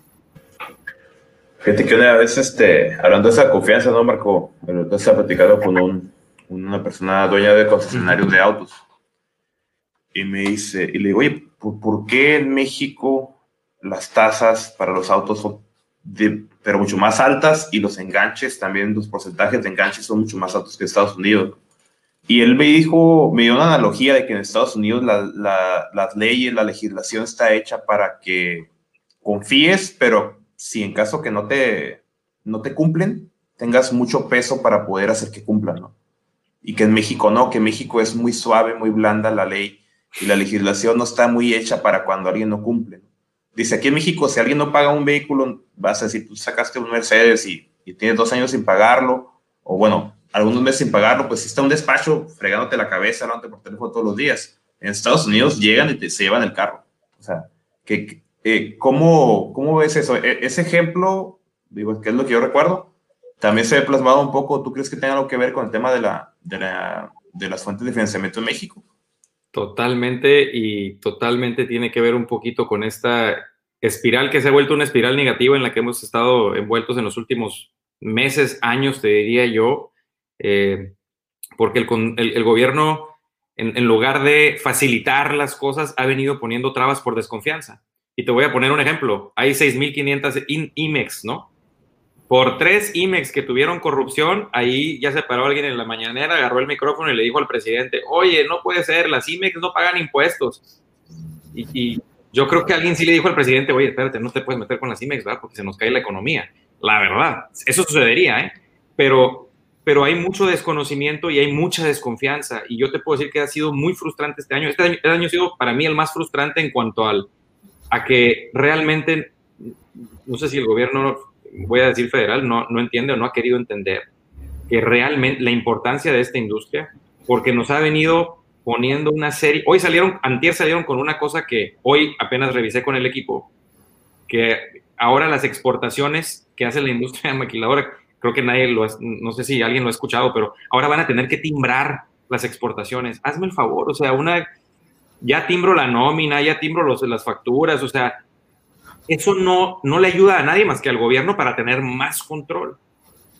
Fíjate que una vez, este, hablando de esa confianza, ¿no, Marco? Entonces, he platicado con un, una persona dueña de concesionarios de autos. Y me dice, y le digo, oye, ¿por, qué en México las tasas para los autos son de, pero mucho más altas y los enganches, también los porcentajes de enganches son mucho más altos que en Estados Unidos? Y él me dijo, me dio una analogía de que en Estados Unidos la, la, las leyes, la legislación está hecha para que confíes, pero si en caso que no te, no te cumplen, tengas mucho peso para poder hacer que cumplan, ¿no? Y que en México no, que México es muy suave, muy blanda la ley y la legislación no está muy hecha para cuando alguien no cumple. Dice, aquí en México, si alguien no paga un vehículo, vas a decir, tú sacaste un Mercedes y, y tienes dos años sin pagarlo, o bueno, algunos meses sin pagarlo, pues si está un despacho fregándote la cabeza, hablándote por teléfono todos los días. En Estados Unidos llegan y te, se llevan el carro. O sea, que, eh, ¿cómo, ¿cómo ves eso? E, ese ejemplo, digo, que es lo que yo recuerdo, también se ha plasmado un poco, ¿tú crees que tenga algo que ver con el tema de, la, de, la, de las fuentes de financiamiento en México? Totalmente y totalmente tiene que ver un poquito con esta espiral que se ha vuelto una espiral negativa en la que hemos estado envueltos en los últimos meses, años, te diría yo, eh, porque el, gobierno, en, lugar de facilitar las cosas, ha venido poniendo trabas por desconfianza. Y te voy a poner un ejemplo. Hay 6.500 IMEX, ¿no? Por tres IMEX que tuvieron corrupción, ahí ya se paró alguien en la mañanera, agarró el micrófono y le dijo al presidente, oye, no puede ser, las IMEX no pagan impuestos. Y, yo creo que alguien sí le dijo al presidente, oye, espérate, no te puedes meter con las IMEX, ¿verdad? Porque se nos cae la economía. La verdad, eso sucedería, ¿eh? Pero, pero hay mucho desconocimiento y hay mucha desconfianza. Y yo te puedo decir que ha sido muy frustrante este año. Este año, este año ha sido para mí el más frustrante en cuanto al, a que realmente, no sé si el gobierno, voy a decir federal, no, no entiende o no ha querido entender que realmente la importancia de esta industria, porque nos ha venido poniendo una serie. Hoy salieron, antier salieron con una cosa que hoy apenas revisé con el equipo, que ahora las exportaciones que hace la industria maquiladora, creo que nadie lo, no sé si alguien lo ha escuchado, pero ahora van a tener que timbrar las exportaciones. Hazme el favor, o sea, una, ya timbro la nómina, ya timbro los, las facturas, o sea, eso no, no le ayuda a nadie más que al gobierno para tener más control.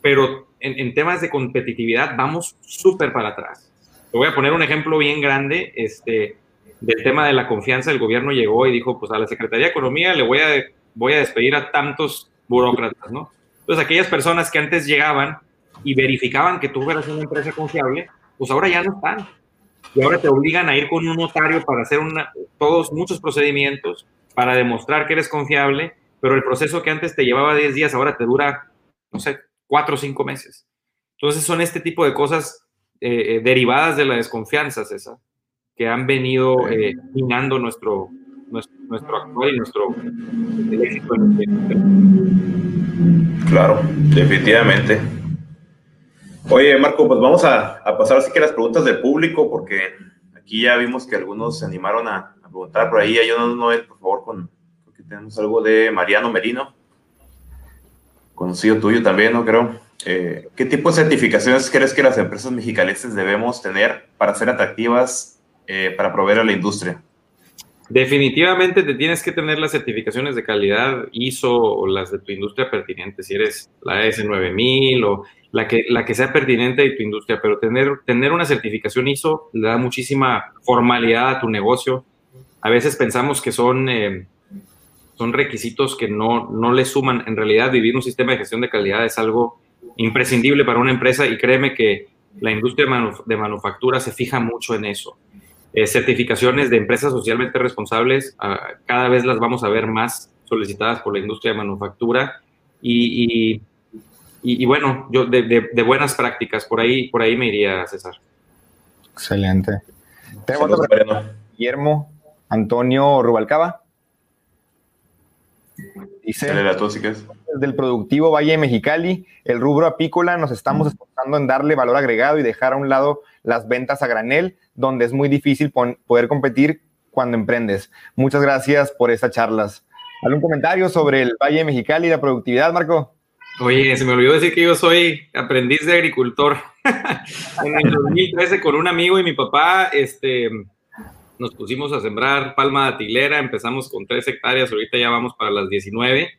Pero en, en temas de competitividad vamos súper para atrás. Te voy a poner un ejemplo bien grande este, del tema de la confianza. El gobierno llegó y dijo, pues a la Secretaría de Economía le voy a, voy a despedir a tantos burócratas, ¿no? Entonces, aquellas personas que antes llegaban y verificaban que tú eras una empresa confiable, pues ahora ya no están. Y ahora te obligan a ir con un notario para hacer una, todos, muchos procedimientos para demostrar que eres confiable, pero el proceso que antes te llevaba 10 días ahora te dura, no sé, 4 o 5 meses. Entonces son este tipo de cosas eh, eh, derivadas de la desconfianza, César, que han venido eh, minando nuestro, nuestro, nuestro actual y nuestro éxito. Claro, definitivamente. Oye, Marco, pues vamos a, pasar así que las preguntas del público, porque aquí ya vimos que algunos se animaron a, preguntar por ahí. Ayúdanos, Noel, por favor, con, porque tenemos algo de Mariano Merino, conocido tuyo también, ¿no? Creo. Eh, ¿Qué tipo de certificaciones crees que las empresas mexicalenses debemos tener para ser atractivas eh, para proveer a la industria? Definitivamente te tienes que tener las certificaciones de calidad ISO o las de tu industria pertinente, si eres la S9000 o la que, la que sea pertinente de tu industria, pero tener, tener una certificación ISO le da muchísima formalidad a tu negocio. A veces pensamos que son, eh, son requisitos que no, no le suman. En realidad, vivir un sistema de gestión de calidad es algo imprescindible para una empresa y créeme que la industria de manufactura se fija mucho en eso. Eh, certificaciones de empresas socialmente responsables, uh, cada vez las vamos a ver más solicitadas por la industria de manufactura y, y, y, y bueno, yo de, de, de, buenas prácticas, por ahí, por ahí me iría, César. Excelente. Tenemos Guillermo Antonio Rubalcaba. Dice, del productivo Valle Mexicali, el rubro apícola, nos estamos esforzando en darle valor agregado y dejar a un lado las ventas a granel, donde es muy difícil poder competir cuando emprendes. Muchas gracias por estas charlas. ¿Algún comentario sobre el Valle Mexicali y la productividad, Marco? Oye, se me olvidó decir que yo soy aprendiz de agricultor. en el 2013 con un amigo y mi papá, este, nos pusimos a sembrar palma de atilera, empezamos con tres hectáreas, ahorita ya vamos para las 19,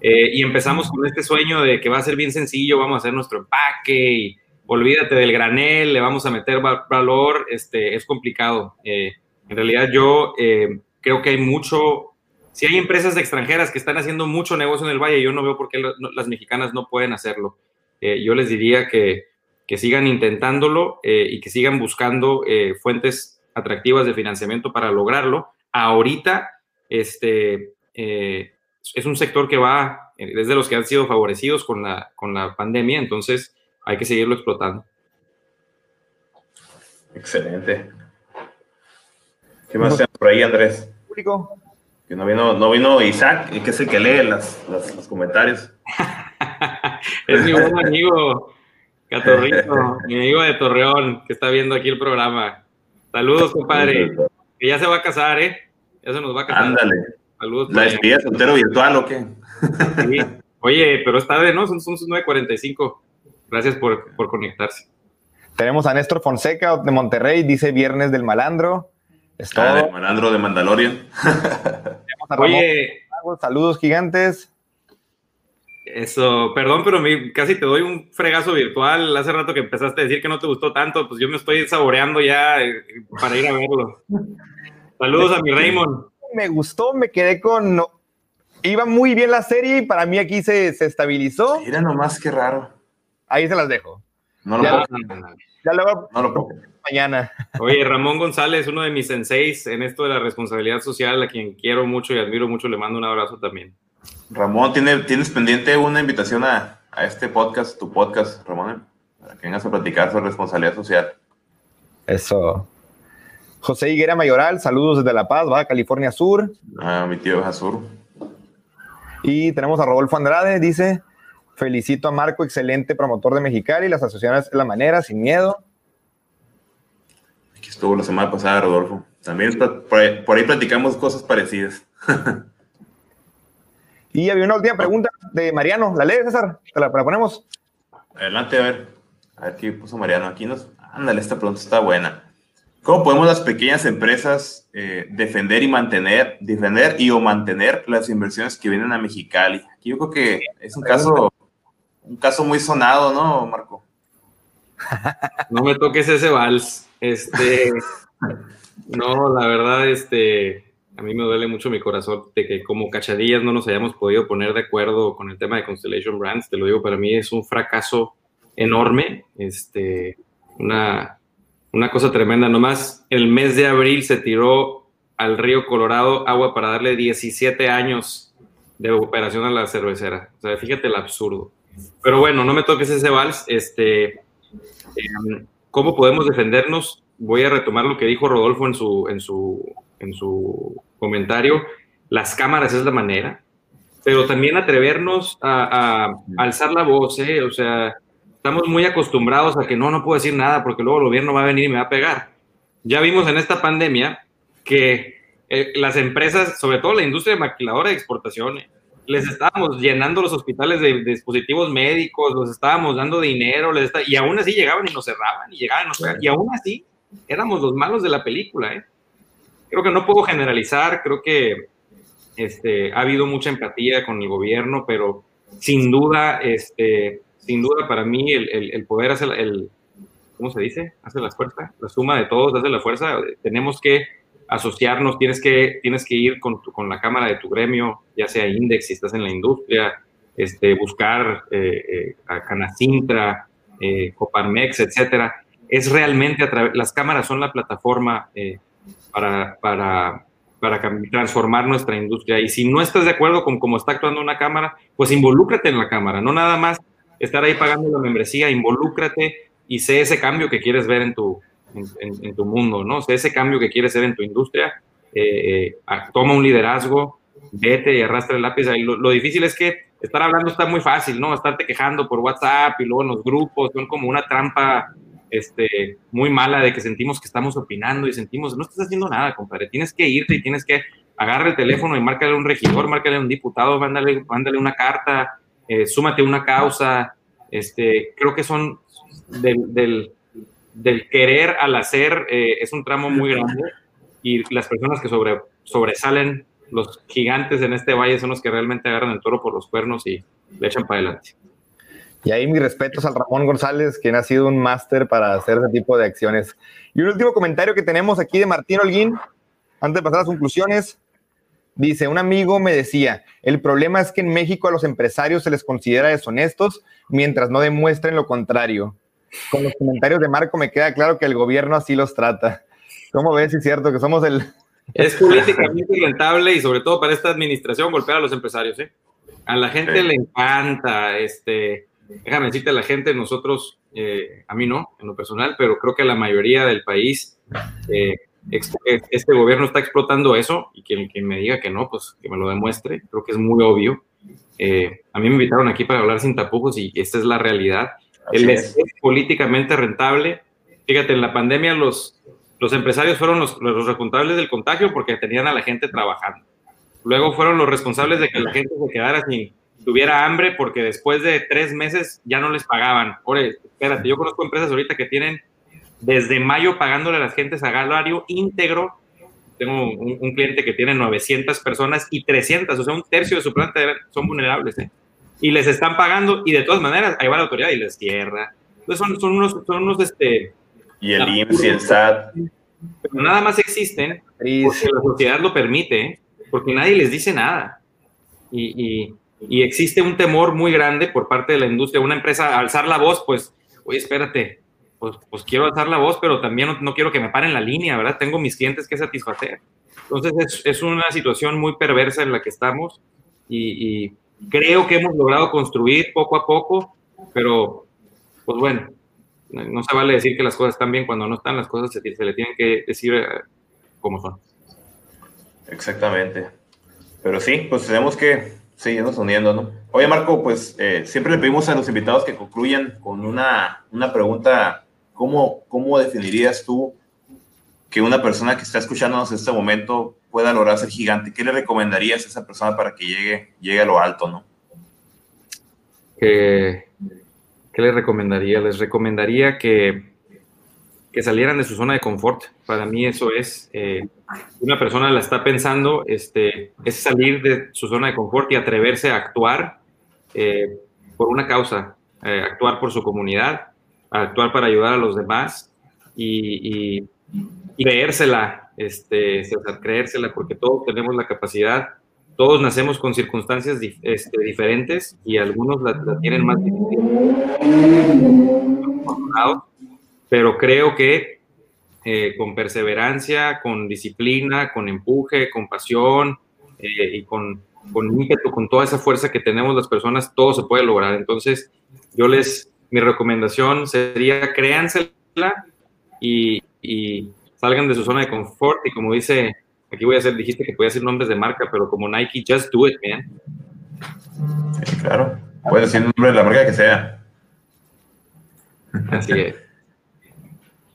eh, y empezamos con este sueño de que va a ser bien sencillo, vamos a hacer nuestro empaque y olvídate del granel, le vamos a meter valor, este, es complicado. Eh, en realidad yo eh, creo que hay mucho, si hay empresas extranjeras que están haciendo mucho negocio en el valle, yo no veo por qué las mexicanas no pueden hacerlo. yo les diría que, que sigan intentándolo y que sigan buscando fuentes atractivas de financiamiento para lograrlo. Ahorita, este, eh, es un sector que va, es de los que han sido favorecidos con la, con la pandemia, entonces hay que seguirlo explotando. Excelente. ¿Qué más tenemos por ahí, Andrés? Público. Que no vino, no vino Isaac, que es el que lee las, las- los comentarios. es mi buen amigo, Catorrito, mi amigo de Torreón, que está viendo aquí el programa. Saludos, compadre. Que ya se va a casar, ¿eh? Ya se nos va a casar. Ándale. Saludos. ¿La despedida de soltero virtual o qué? Sí. Oye, pero es tarde, ¿no? Son, son sus 9.45. Gracias por, por conectarse. Tenemos a Néstor Fonseca de Monterrey, dice Viernes del Malandro. Es todo. Ah, de malandro de Mandalorian. Tenemos a Ramón Oye, saludos gigantes. Eso, perdón, pero me- casi te doy un fregazo virtual. Hace rato que empezaste a decir que no te gustó tanto, pues yo me estoy saboreando ya eh, para ir a verlo. Saludos a mi Raymond. Me gustó, me quedé con. no- Iba muy bien la serie y para mí aquí se, se estabilizó. Mira nomás qué raro. Ahí se las dejo. No lo Ya. puedo, Ya luego no lo puedo. mañana. Oye, Ramón González, uno de mis senseis en esto de la responsabilidad social, a quien quiero mucho y admiro mucho, le mando un abrazo también. Ramón, ¿tiene, tienes pendiente una invitación a, a este podcast, tu podcast, Ramón, para que vengas a platicar sobre responsabilidad social. Eso. José Higuera Mayoral, saludos desde La Paz, Baja California Sur. Ah, mi tío Azur. Y tenemos a Rodolfo Andrade, dice, felicito a Marco, excelente promotor de Mexicali, las asociaciones es la manera, sin miedo. Aquí estuvo la semana pasada, Rodolfo. También pla- por ahí, por ahí platicamos cosas parecidas. Y había una última pregunta de Mariano, ¿la lees, César? ¿Te la, la ponemos? Adelante, a ver. A ver qué puso Mariano. Aquí nos. Ándale, esta pregunta está buena. ¿Cómo podemos las pequeñas empresas eh, defender y mantener, defender y o mantener las inversiones que vienen a Mexicali? Aquí yo creo que es un caso, un caso muy sonado, ¿no, Marco? No me toques ese vals. Este, no, la verdad, este, a mí me duele mucho mi corazón de que como cachadillas no nos hayamos podido poner de acuerdo con el tema de Constellation Brands. Te lo digo, para mí es un fracaso enorme. Este, una, una cosa tremenda. Nomás el mes de abril se tiró al río Colorado agua para darle 17 años de operación a la cervecera. O sea, fíjate el absurdo. Pero bueno, no me toques ese vals. Este, eh, ¿Cómo podemos defendernos? Voy a retomar lo que dijo Rodolfo en su, en su, en su comentario. Las cámaras es la manera, pero también atrevernos a, a alzar la voz. ¿eh? O sea, estamos muy acostumbrados a que no, no puedo decir nada porque luego el gobierno va a venir y me va a pegar. Ya vimos en esta pandemia que eh, las empresas, sobre todo la industria maquiladora de exportaciones, les estábamos llenando los hospitales de, de dispositivos médicos, los estábamos dando dinero, les está- y aún así llegaban y nos cerraban, y llegaban y nos pegaban, y aún así éramos los malos de la película. ¿eh? Creo que no puedo generalizar, creo que este, ha habido mucha empatía con el gobierno, pero sin duda, este, sin duda para mí el, el- poder hacer el, ¿cómo se dice? Hace la fuerza, la suma de todos hace la fuerza. Tenemos que asociarnos, tienes que, tienes que ir con, tu- con la cámara de tu gremio, ya sea Index, si estás en la industria, este, buscar eh, eh, a Canacintra, eh, Coparmex, etcétera. Es realmente, a través- las cámaras son la plataforma eh, para, para, para transformar nuestra industria. Y si no estás de acuerdo con cómo está actuando una cámara, pues involúcrate en la cámara, no nada más estar ahí pagando la membresía, involúcrate y sé ese cambio que quieres ver en tu, en, tu mundo, ¿no? Sé ese cambio que quieres ver en tu industria, eh, eh, toma un liderazgo, vete y arrastra el lápiz. Ahí lo, lo difícil es que estar hablando está muy fácil, ¿no? Estarte quejando por WhatsApp y luego en los grupos, son como una trampa este, muy mala de que sentimos que estamos opinando y sentimos, no estás haciendo nada, compadre, tienes que irte y tienes que agarrar el teléfono y márcale a un regidor, márcale a un diputado, mándale, mándale una carta, eh, súmate una causa, este, creo que son del, del, del querer al hacer, eh, es un tramo muy grande y las personas que sobre, sobresalen, los gigantes en este valle son los que realmente agarran el toro por los cuernos y le echan para adelante. Y ahí mis respetos al Ramón González, quien ha sido un máster para hacer ese tipo de acciones. Y un último comentario que tenemos aquí de Martín Holguín, antes de pasar a las conclusiones. Dice, un amigo me decía, el problema es que en México a los empresarios se les considera deshonestos mientras no demuestren lo contrario. Con los comentarios de Marco me queda claro que el gobierno así los trata. ¿Cómo ves? Si es cierto que somos el, Es políticamente rentable y sobre todo para esta administración golpear a los empresarios, ¿eh? A la gente le encanta, este, déjame decirte, a la gente, nosotros, eh, a mí no, en lo personal, pero creo que la mayoría del país, eh, este gobierno está explotando eso y quien, quien, me diga que no, pues que me lo demuestre, creo que es muy obvio. Eh, a mí me invitaron aquí para hablar sin tapujos y esta es la realidad. El es. es políticamente rentable. Fíjate, en la pandemia los, los empresarios fueron los, los responsables del contagio porque tenían a la gente trabajando. Luego fueron los responsables de que la gente se quedara sin, tuviera hambre porque después de tres meses ya no les pagaban. Oye, espérate, yo conozco empresas ahorita que tienen desde mayo pagándole a las gentes a salario íntegro. Tengo un, un, cliente que tiene 900 personas y 300, o sea, un tercio de su planta son vulnerables. ¿eh? Y les están pagando y de todas maneras ahí va la autoridad y les cierra. Entonces son, son unos, son unos este, y el IMSS y el SAT. Pero nada más existen porque la sociedad lo permite, porque nadie les dice nada. Y, y, y, existe un temor muy grande por parte de la industria. Una empresa, alzar la voz, pues, oye, espérate, pues, pues quiero alzar la voz, pero también no, quiero que me paren la línea, ¿verdad? Tengo mis clientes que satisfacer. Entonces es, una situación muy perversa en la que estamos y, y creo que hemos logrado construir poco a poco, pero pues bueno, no se vale decir que las cosas están bien cuando no están, las cosas se, se le tienen que decir eh, como son. Exactamente. Pero sí, pues tenemos que seguirnos uniendo, ¿no? Oye, Marco, pues eh, siempre le pedimos a los invitados que concluyan con una, una pregunta. ¿Cómo, ¿Cómo definirías tú que una persona que está escuchándonos en este momento pueda lograr ser gigante? ¿Qué le recomendarías a esa persona para que llegue, llegue a lo alto, no? Que ¿qué les recomendaría? Les recomendaría que, que salieran de su zona de confort. Para mí eso es, eh, una persona la está pensando, este, es salir de su zona de confort y atreverse a actuar eh, por una causa, eh, actuar por su comunidad, actuar para ayudar a los demás y, y, y creérsela, este, creérsela, porque todos tenemos la capacidad todos nacemos con circunstancias este, diferentes y algunos la, la, tienen más difícil. Pero creo que eh, con perseverancia, con disciplina, con empuje, con pasión eh, y con, con ímpetu, con toda esa fuerza que tenemos las personas, todo se puede lograr. Entonces, yo les, mi recomendación sería créansela y, y salgan de su zona de confort y como dice Aquí voy a hacer, dijiste que podía decir nombres de marca, pero como Nike, just do it, man. Sí, claro. Puedes decir el nombre de la marca que sea. Así es.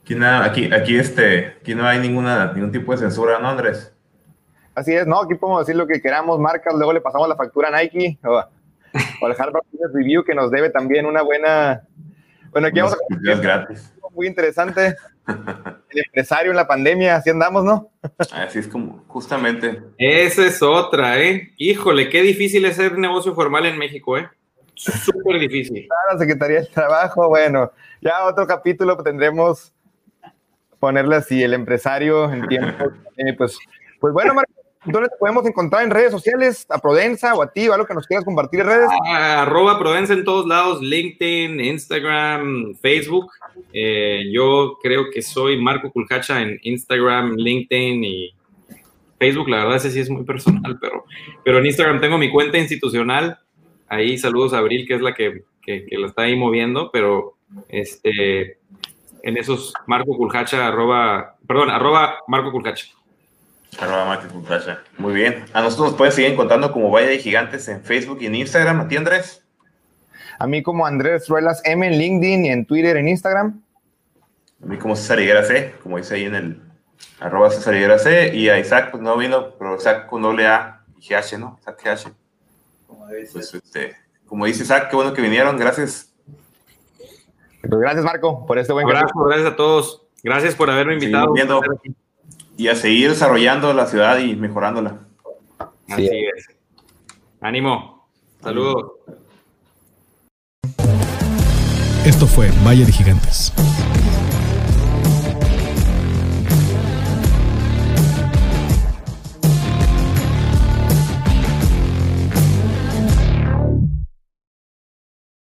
Aquí, nada, aquí, aquí, este, aquí no hay ninguna, ningún tipo de censura, ¿no, Andrés? Así es, no, aquí podemos decir lo que queramos, marcas, luego le pasamos la factura a Nike o, o al Harvard Business Review, que nos debe también una buena... Bueno, aquí vamos a... gratis. Muy interesante. El empresario en la pandemia, así andamos, ¿no? Así es como, justamente. Esa es otra, ¿eh? Híjole, qué difícil es hacer negocio formal en México, ¿eh? Súper difícil. La Secretaría del Trabajo, bueno, ya otro capítulo tendremos ponerle así, el empresario en tiempo. Eh, pues, pues bueno, Marco, ¿dónde te podemos encontrar en redes sociales? ¿A Prodensa o a ti o algo que nos quieras compartir en redes? Ah, arroba Prodensa en todos lados, LinkedIn, Instagram, Facebook. Eh, yo creo que soy Marco Culcacha en Instagram, LinkedIn y Facebook. La verdad, ese sí es muy personal, pero, pero en Instagram tengo mi cuenta institucional. Ahí saludos a Abril, que es la que, que, que está ahí moviendo, pero este, en esos Marco Culcacha, arroba, perdón, arroba Marco Culcacha. Arroba Marco Culcacha. Muy bien. A nosotros nos pueden seguir encontrando como Valle de Gigantes en Facebook y en Instagram. ¿A ti, Andrés? A mí como Andrés Ruelas M en LinkedIn y en Twitter, en Instagram. A mí como César Higuera C, como dice ahí en el arroba César Higuera C. Y a Isaac, pues no vino, pero Isaac con doble A y GH, ¿no? Isaac GH. Como, pues, este, como dice Isaac, qué bueno que vinieron, gracias. Pues gracias, Marco, por este buen abrazo. Gracias a todos. Gracias por haberme invitado. Viendo y a seguir desarrollando la ciudad y mejorándola. Así sí. es. Ánimo. Saludos. Esto fue Valle de Gigantes.